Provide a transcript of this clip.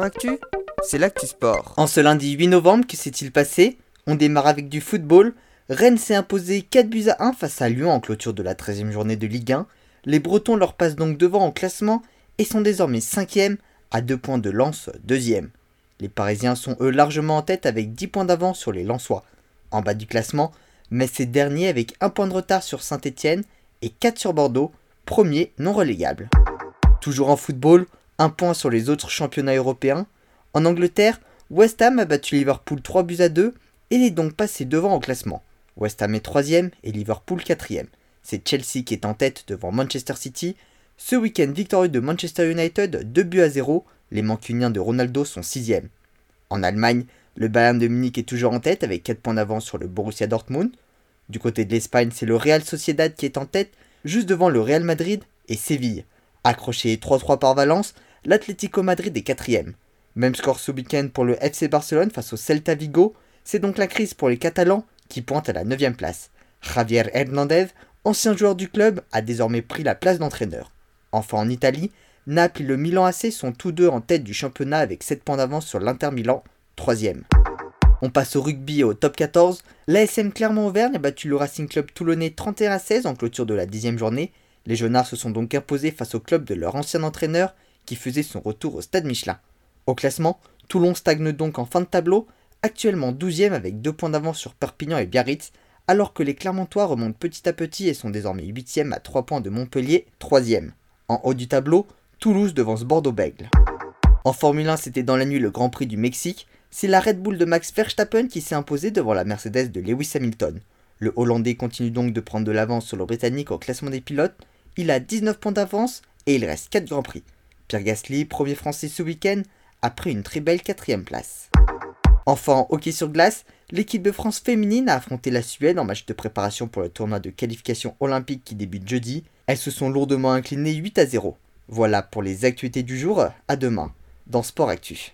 Actu, c'est l'actu sport. En ce lundi 8 novembre, que s'est-il passé? On démarre avec du football. Rennes s'est imposé 4 buts à 1 face à Lyon en clôture de la 13e journée de Ligue 1. Les Bretons leur passent donc devant en classement et sont désormais 5e à 2 points de Lens, 2e. Les Parisiens sont eux largement en tête avec 10 points d'avance sur les Lensois. En bas du classement, mais ces derniers avec 1 point de retard sur Saint-Etienne et 4 sur Bordeaux, premier non relégable. Toujours en football, un point sur les autres championnats européens. En Angleterre, West Ham a battu Liverpool 3 buts à 2 et est donc passé devant au classement. West Ham est 3ème et Liverpool 4ème. C'est Chelsea qui est en tête devant Manchester City. Ce week-end victorieux de Manchester United 2 buts à 0, les mancuniens de Ronaldo sont 6ème. En Allemagne, le Bayern de Munich est toujours en tête avec 4 points d'avance sur le Borussia Dortmund. Du côté de l'Espagne, c'est le Real Sociedad qui est en tête, juste devant le Real Madrid et Séville. Accroché 3-3 par Valence, l'Atlético Madrid est quatrième. Même score ce week-end pour le FC Barcelone face au Celta Vigo, c'est donc la crise pour les Catalans qui pointent à la 9 place. Javier Hernandez, ancien joueur du club, a désormais pris la place d'entraîneur. Enfin en Italie, Naples et le Milan AC sont tous deux en tête du championnat avec 7 points d'avance sur l'Inter Milan, 3 On passe au rugby et au top 14. L'ASM Clermont-Auvergne a battu le Racing Club toulonnais 31 à 16 en clôture de la 10 journée. Les Jaunards se sont donc imposés face au club de leur ancien entraîneur qui faisait son retour au stade Michelin. Au classement, Toulon stagne donc en fin de tableau, actuellement 12e avec 2 points d'avance sur Perpignan et Biarritz, alors que les Clermontois remontent petit à petit et sont désormais 8e à 3 points de Montpellier, 3e. En haut du tableau, Toulouse devance Bordeaux-Bègle. En Formule 1, c'était dans la nuit le Grand Prix du Mexique. C'est la Red Bull de Max Verstappen qui s'est imposée devant la Mercedes de Lewis Hamilton. Le Hollandais continue donc de prendre de l'avance sur le Britannique au classement des pilotes. Il a 19 points d'avance et il reste 4 Grands Prix. Pierre Gasly, premier français ce week-end, a pris une très belle quatrième place. Enfin, en hockey sur glace, l'équipe de France féminine a affronté la Suède en match de préparation pour le tournoi de qualification olympique qui débute jeudi. Elles se sont lourdement inclinées 8 à 0. Voilà pour les actualités du jour, à demain dans Sport Actu.